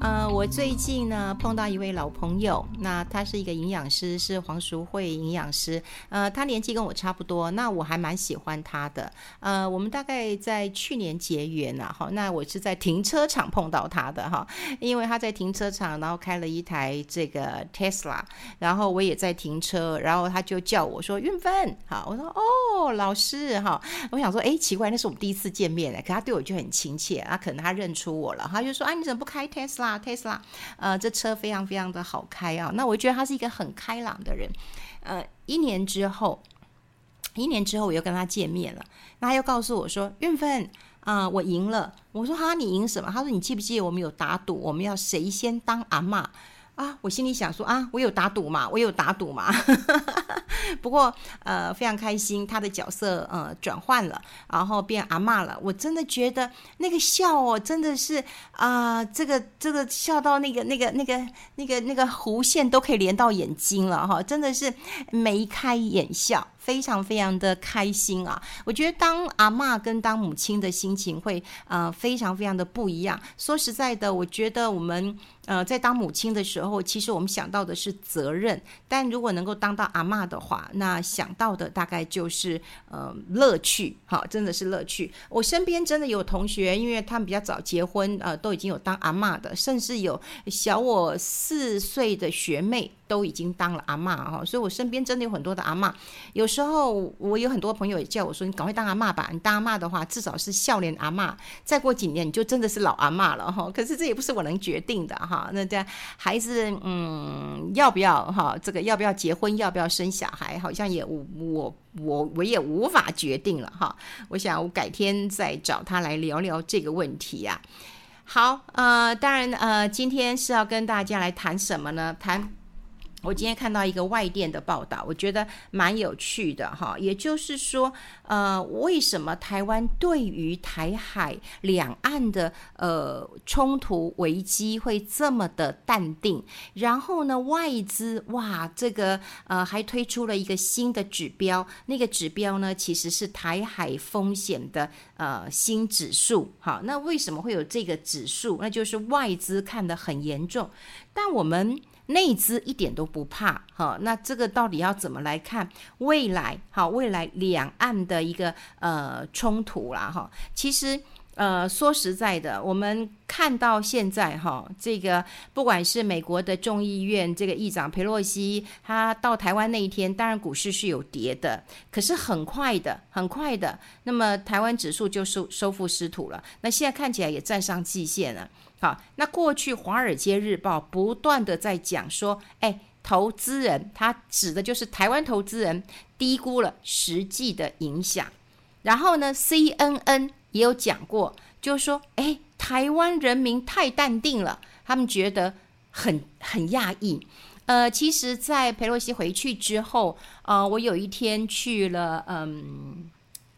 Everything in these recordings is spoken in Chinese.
呃，我最近呢碰到一位老朋友，那他是一个营养师，是黄淑慧营养师。呃，他年纪跟我差不多，那我还蛮喜欢他的。呃，我们大概在去年结缘了哈，那我是在停车场碰到他的哈，因为他在停车场，然后开了一台这个 Tesla，然后我也在停车，然后他就叫我说运芬，好，我说哦，老师哈，我想说，哎，奇怪，那是我们第一次见面呢，可他对我就很亲切，啊，可能他认出我了，他就说，啊，你怎么不开 Tesla？啊，Tesla，，呃，这车非常非常的好开啊。那我觉得他是一个很开朗的人。呃，一年之后，一年之后我又跟他见面了，那他又告诉我说：“运芬，啊、我赢了。”我说：“哈，你赢什么？”他说：“你记不记得我们有打赌，我们要谁先当阿嬷？”啊，我心里想说啊，我有打赌嘛，我有打赌嘛。不过呃，非常开心，他的角色呃转换了，然后变阿嬷了。我真的觉得那个笑哦，真的是啊、这个这个笑到那个那个那个那个那个弧线都可以连到眼睛了哈，真的是眉开眼笑。非常非常的开心啊！我觉得当阿嬷跟当母亲的心情会呃非常非常的不一样。说实在的，我觉得我们呃在当母亲的时候，其实我们想到的是责任，但如果能够当到阿嬷的话，那想到的大概就是呃乐趣，好，真的是乐趣。我身边真的有同学，因为他们比较早结婚，呃，都已经有当阿嬷的，甚至有小我四岁的学妹。都已经当了阿嬷哈，所以我身边真的有很多的阿嬷。有时候我有很多朋友也叫我说：“你赶快当阿嬷吧！你当阿嬷的话，至少是笑脸阿嬷。再过几年，你就真的是老阿嬷了哈。”可是这也不是我能决定的哈。那这孩子，嗯，要不要哈？这个要不要结婚？要不要生小孩？好像也我我我也无法决定了哈。我想我改天再找他来聊聊这个问题呀。好，呃，当然，呃，今天是要跟大家来谈什么呢？谈。我今天看到一个外电的报道，我觉得蛮有趣的哈。也就是说，呃，为什么台湾对于台海两岸的呃冲突危机会这么的淡定？然后呢，外资哇，这个呃还推出了一个新的指标，那个指标呢其实是台海风险的呃新指数。好，那为什么会有这个指数？那就是外资看得很严重，但我们。内资一点都不怕，哈，那这个到底要怎么来看未来？哈，未来两岸的一个呃冲突啦，哈，其实呃说实在的，我们看到现在哈，这个不管是美国的众议院这个议长裴洛西，他到台湾那一天，当然股市是有跌的，可是很快的，很快的，那么台湾指数就收收复失土了，那现在看起来也站上季线了。好，那过去《华尔街日报》不断的在讲说，哎，投资人他指的就是台湾投资人低估了实际的影响。然后呢，CNN 也有讲过，就是说，哎，台湾人民太淡定了，他们觉得很很讶异。呃，其实，在佩洛西回去之后，呃，我有一天去了，嗯，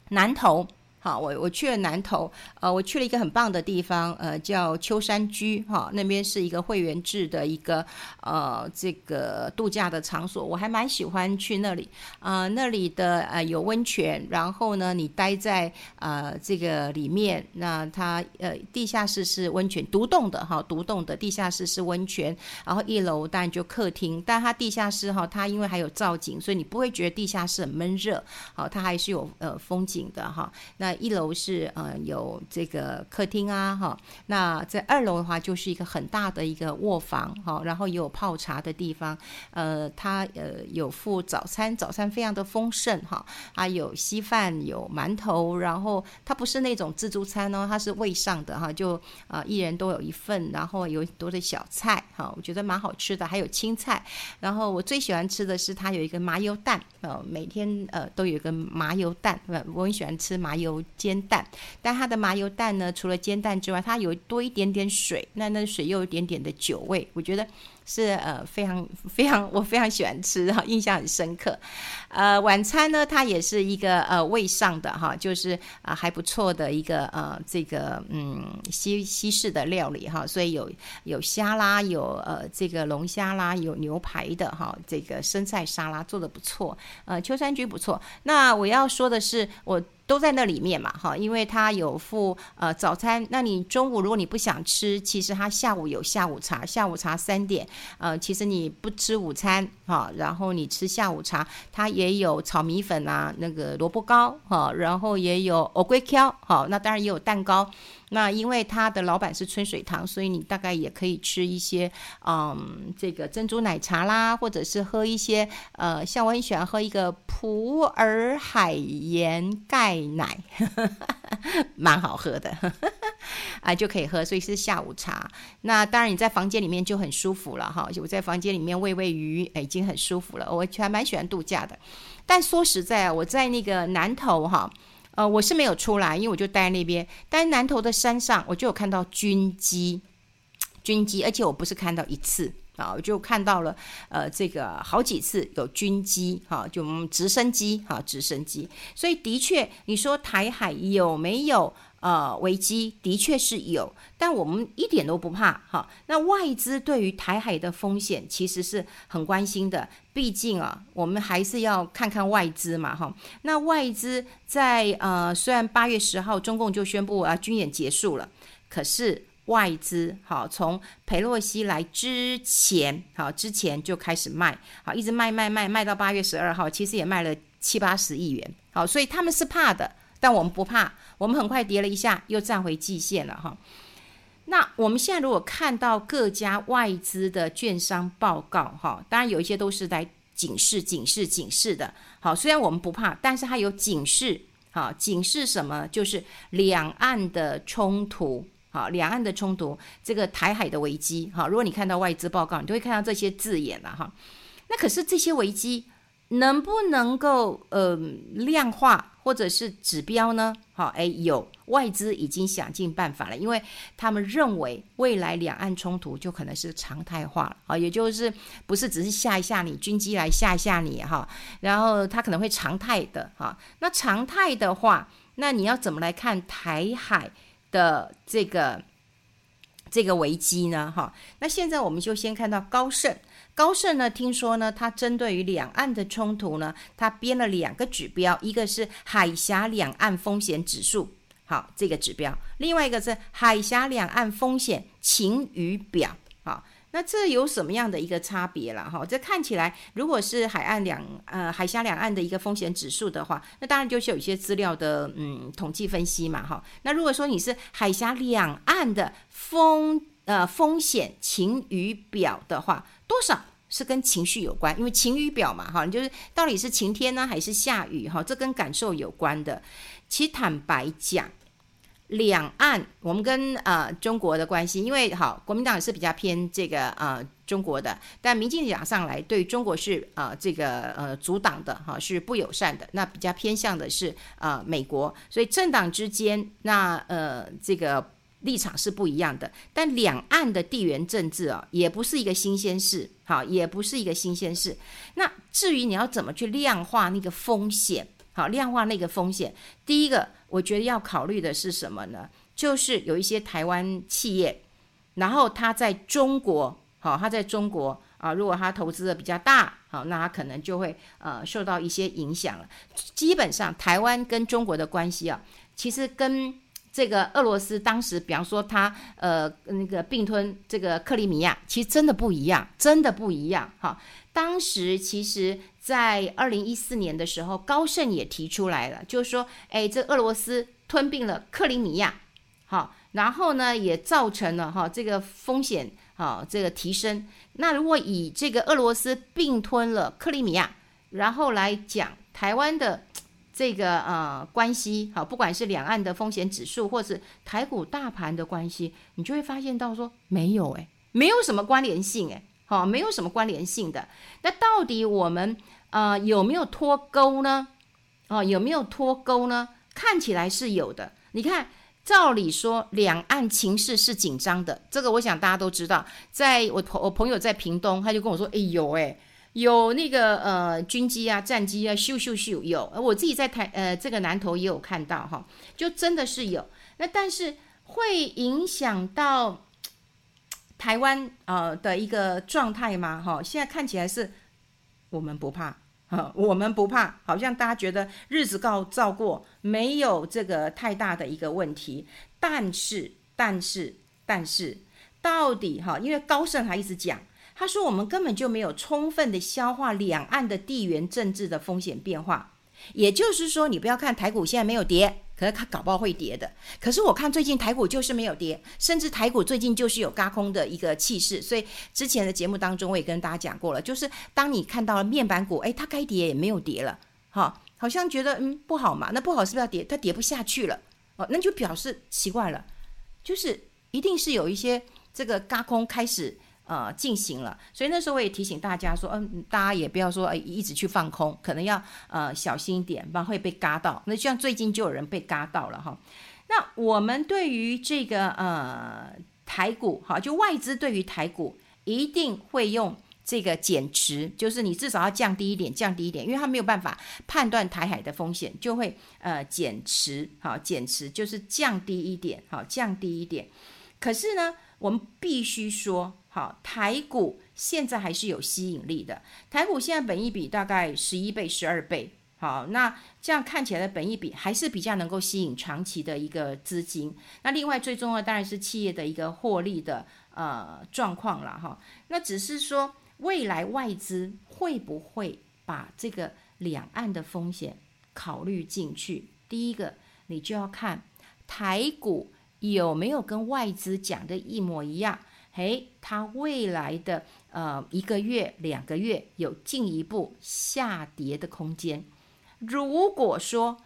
南投。好，我我去了南投，呃，我去了一个很棒的地方，呃，叫秋山居，哈，那边是一个会员制的一个呃这个度假的场所，我还蛮喜欢去那里，啊、那里的呃有温泉，然后呢，你待在呃这个里面，那它呃地下室是温泉，独栋的哈，独栋的地下室是温泉，然后一楼当然就客厅，但它地下室哈，它因为还有造景，所以你不会觉得地下室很闷热，好，它还是有呃风景的哈，那。一楼是呃有这个客厅啊哈，那在二楼的话就是一个很大的一个卧房哈，然后也有泡茶的地方，呃，它呃有附早餐，早餐非常的丰盛哈，啊有稀饭有馒头，然后它不是那种自助餐哦，它是位上的哈，就啊一人都有一份，然后有很多的小菜哈，我觉得蛮好吃的，还有青菜，然后我最喜欢吃的是它有一个麻油蛋，呃，每天呃都有一个麻油蛋，我很喜欢吃麻油。煎蛋，但它的麻油蛋呢，除了煎蛋之外，它有多一点点水，那那水又有一点点的酒味，我觉得是呃非常非常我非常喜欢吃哈，印象很深刻。呃，晚餐呢，它也是一个呃味上的哈，就是啊、还不错的一个呃这个嗯西西式的料理哈，所以有有虾啦，有呃这个龙虾啦，有牛排的哈，这个生菜沙拉做的不错，呃秋山居不错。那我要说的是我。都在那里面嘛，哈，因为他有附呃早餐。那你中午如果你不想吃，其实他下午有下午茶，下午茶三点，呃，其实你不吃午餐哈，然后你吃下午茶，它也有炒米粉啊，那个萝卜糕哈，然后也有藕龟壳，好，那当然也有蛋糕。那因为他的老板是春水堂，所以你大概也可以吃一些，嗯，这个珍珠奶茶啦，或者是喝一些，呃，像我很喜欢喝一个普洱海盐钙奶，呵 呵蛮好喝的，啊，就可以喝，所以是下午茶。那当然你在房间里面就很舒服了哈，我在房间里面喂喂鱼，哎，已经很舒服了。我还蛮喜欢度假的，但说实在啊，我在那个南投哈。呃，我是没有出来，因为我就待在那边。但南头的山上，我就有看到军机，军机，而且我不是看到一次啊，我就看到了呃，这个好几次有军机哈、啊，就直升机哈、啊，直升机。所以的确，你说台海有没有？呃，危机的确是有，但我们一点都不怕哈。那外资对于台海的风险其实是很关心的，毕竟啊，我们还是要看看外资嘛哈。那外资在呃，虽然八月十号中共就宣布啊军演结束了，可是外资好从佩洛西来之前好之前就开始卖好，一直卖卖卖卖到八月十二号，其实也卖了七八十亿元好，所以他们是怕的。但我们不怕，我们很快跌了一下，又站回季线了哈。那我们现在如果看到各家外资的券商报告哈，当然有一些都是来警示、警示、警示的。好，虽然我们不怕，但是它有警示。好，警示什么？就是两岸的冲突。好，两岸的冲突，这个台海的危机。好，如果你看到外资报告，你就会看到这些字眼了哈。那可是这些危机能不能够呃量化？或者是指标呢？好，哎，有外资已经想尽办法了，因为他们认为未来两岸冲突就可能是常态化了啊，也就是不是只是吓一吓你，军机来吓一吓你哈，然后它可能会常态的哈。那常态的话，那你要怎么来看台海的这个这个危机呢？哈，那现在我们就先看到高盛。高盛呢，听说呢，他针对于两岸的冲突呢，他编了两个指标，一个是海峡两岸风险指数，好，这个指标；另外一个是海峡两岸风险晴雨表，好，那这有什么样的一个差别了？哈，这看起来，如果是海岸两呃海峡两岸的一个风险指数的话，那当然就是有一些资料的嗯统计分析嘛，哈。那如果说你是海峡两岸的风呃风险晴雨表的话，多少是跟情绪有关？因为晴雨表嘛，哈，就是到底是晴天呢，还是下雨？哈，这跟感受有关的。其实坦白讲，两岸我们跟呃中国的关系，因为好，国民党是比较偏这个呃中国的，但民进党上来对中国是呃这个呃阻挡的，哈，是不友善的。那比较偏向的是呃美国，所以政党之间那呃这个。立场是不一样的，但两岸的地缘政治啊，也不是一个新鲜事，好，也不是一个新鲜事。那至于你要怎么去量化那个风险，好，量化那个风险，第一个我觉得要考虑的是什么呢？就是有一些台湾企业，然后他在中国，好，他在中国啊，如果他投资的比较大，好，那他可能就会呃受到一些影响了。基本上台湾跟中国的关系啊，其实跟这个俄罗斯当时，比方说他呃那个并吞这个克里米亚，其实真的不一样，真的不一样哈。当时其实，在二零一四年的时候，高盛也提出来了，就是说，哎，这俄罗斯吞并了克里米亚，好，然后呢也造成了哈这个风险哈这个提升。那如果以这个俄罗斯并吞了克里米亚，然后来讲台湾的。这个呃关系好，不管是两岸的风险指数，或是台股大盘的关系，你就会发现到说没有诶，没有什么关联性诶，好，没有什么关联性的。那到底我们呃有没有脱钩呢？哦，有没有脱钩呢？看起来是有的。你看照理说，两岸情势是紧张的，这个我想大家都知道。在我朋我朋友在屏东，他就跟我说：“哎呦，哎，有那个呃军机啊、战机啊，咻咻咻有。”我自己在台呃这个南投也有看到哈，就真的是有。那但是会影响到台湾呃的一个状态吗？哈，现在看起来是我们不怕。哈我们不怕，好像大家觉得日子够照过，没有这个太大的一个问题。但是，但是，但是，到底哈，因为高盛还一直讲，他说我们根本就没有充分的消化两岸的地缘政治的风险变化。也就是说，你不要看台股现在没有跌。可是它搞不好会跌的。可是我看最近台股就是没有跌，甚至台股最近就是有嘎空的一个气势。所以之前的节目当中我也跟大家讲过了，就是当你看到了面板股，哎，它该跌也没有跌了，哈，好像觉得嗯不好嘛，那不好是不是要跌？它跌不下去了，哦，那就表示奇怪了，就是一定是有一些这个嘎空开始。呃，进行了，所以那时候我也提醒大家说，嗯，大家也不要说，哎，一直去放空，可能要呃小心一点，不然会被嘎到。那像最近就有人被嘎到了哈。那我们对于这个呃台股哈，就外资对于台股一定会用这个减持，就是你至少要降低一点，降低一点，因为他没有办法判断台海的风险，就会呃减持，好，减持就是降低一点，好，降低一点。可是呢，我们必须说。好，台股现在还是有吸引力的。台股现在本益比大概十一倍、十二倍。好，那这样看起来的本益比还是比较能够吸引长期的一个资金。那另外最重要当然是企业的一个获利的呃状况了哈。那只是说未来外资会不会把这个两岸的风险考虑进去？第一个，你就要看台股有没有跟外资讲的一模一样。诶，它未来的呃一个月、两个月有进一步下跌的空间。如果说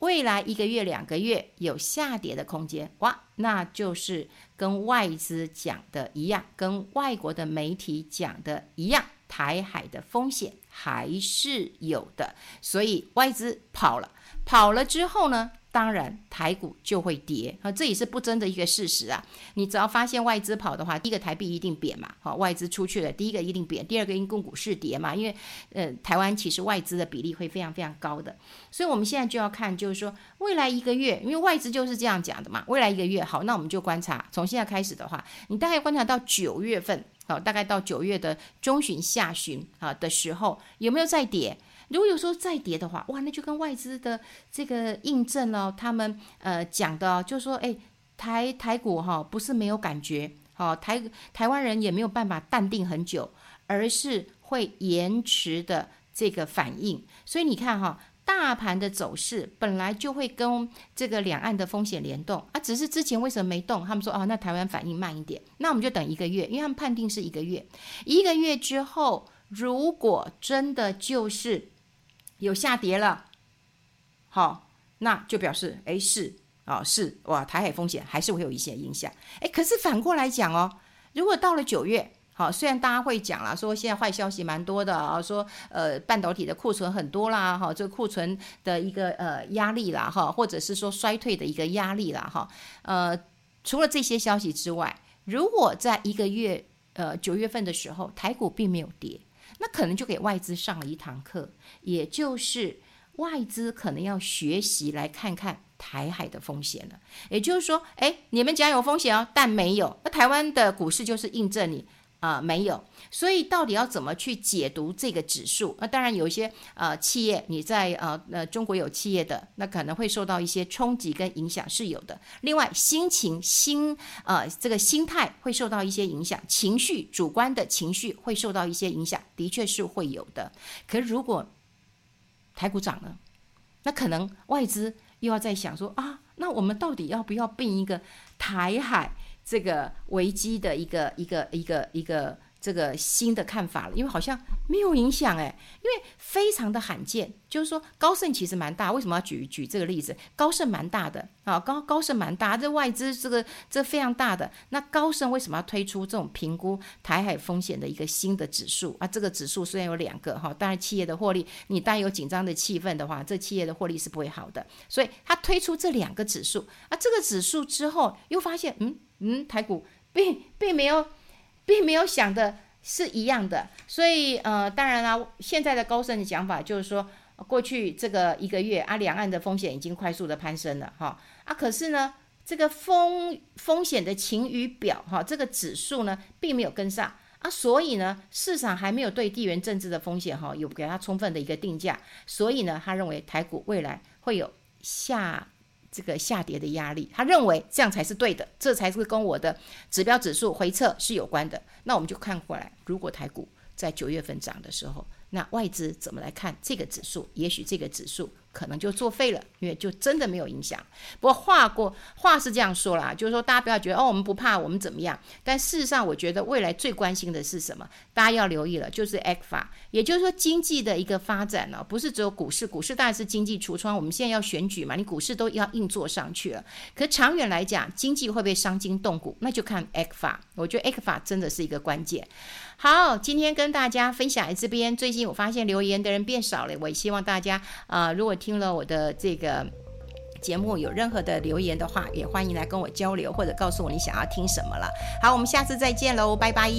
未来一个月、两个月有下跌的空间，哇，那就是跟外资讲的一样，跟外国的媒体讲的一样，台海的风险还是有的。所以外资跑了，跑了之后呢？当然，台股就会跌啊，这也是不争的一个事实啊。你只要发现外资跑的话，第一个台币一定贬嘛，好，外资出去了，第一个一定贬，第二个因公股市跌嘛，因为呃，台湾其实外资的比例会非常非常高的，所以我们现在就要看，就是说未来一个月，因为外资就是这样讲的嘛，未来一个月好，那我们就观察，从现在开始的话，你大概观察到九月份，好，大概到九月的中旬下旬啊的时候，有没有再跌？如果有时候再跌的话，哇，那就跟外资的这个印证了，他们呃讲的，就是说，哎，台台股哈不是没有感觉，好，台台湾人也没有办法淡定很久，而是会延迟的这个反应。所以你看哈，大盘的走势本来就会跟这个两岸的风险联动啊，只是之前为什么没动？他们说哦，那台湾反应慢一点，那我们就等一个月，因为他们判定是一个月，一个月之后，如果真的就是。有下跌了，好，那就表示哎是啊、是哇，台海风险还是会有一些影响。哎，可是反过来讲哦，如果到了九月，好，虽然大家会讲了，说现在坏消息蛮多的啊，说呃半导体的库存很多啦，哈，这个库存的一个呃压力啦，哈，或者是说衰退的一个压力啦，哈，呃，除了这些消息之外，如果在一个月呃九月份的时候，台股并没有跌。那可能就给外资上了一堂课，也就是外资可能要学习来看看台海的风险了。也就是说，哎，你们讲有风险哦，但没有。那台湾的股市就是印证你。啊、没有，所以到底要怎么去解读这个指数？那当然有一些呃企业，你在呃呃中国有企业的，那可能会受到一些冲击跟影响是有的。另外，心情心呃这个心态会受到一些影响，情绪主观的情绪会受到一些影响，的确是会有的。可如果台股涨了，那可能外资又要在想说啊，那我们到底要不要并一个台海？这个危机的一个一个一个一个这个新的看法了，因为好像没有影响哎，因为非常的罕见，就是说高盛其实蛮大，为什么要举举这个例子？高盛蛮大的。啊，高高盛蛮大，这外资这个这非常大的，那高盛为什么要推出这种评估台海风险的一个新的指数？啊？这个指数虽然有两个哈，当然企业的获利，你带有紧张的气氛的话，这企业的获利是不会好的，所以他推出这两个指数。啊，这个指数之后又发现，嗯嗯，台股并并没有。并没有想的是一样的，所以呃，当然啦，现在的高盛的讲法就是说，过去这个一个月啊，两岸的风险已经快速的攀升了哈啊，可是呢，这个风风险的晴雨表哈，这个指数呢，并没有跟上啊，所以呢，市场还没有对地缘政治的风险哈有给它充分的一个定价，所以呢，他认为台股未来会有下。这个下跌的压力，他认为这样才是对的，这才是跟我的指标指数回撤是有关的。那我们就看过来，如果台股在九月份涨的时候，那外资怎么来看这个指数？也许这个指数。可能就作废了，因为就真的没有影响。不过话过话是这样说啦，就是说大家不要觉得哦，我们不怕，我们怎么样？但事实上，我觉得未来最关心的是什么？大家要留意了，就是 ECFA，也就是说经济的一个发展呢，不是只有股市，股市当然是经济橱窗。我们现在要选举嘛，你股市都要硬做上去了。可长远来讲，经济会不会伤筋动骨？那就看 ECFA。我觉得 ECFA 真的是一个关键。好，今天跟大家分享这边。最近我发现留言的人变少了，我也希望大家啊、如果听了我的这个节目有任何的留言的话，也欢迎来跟我交流，或者告诉我你想要听什么了。好，我们下次再见喽，拜拜。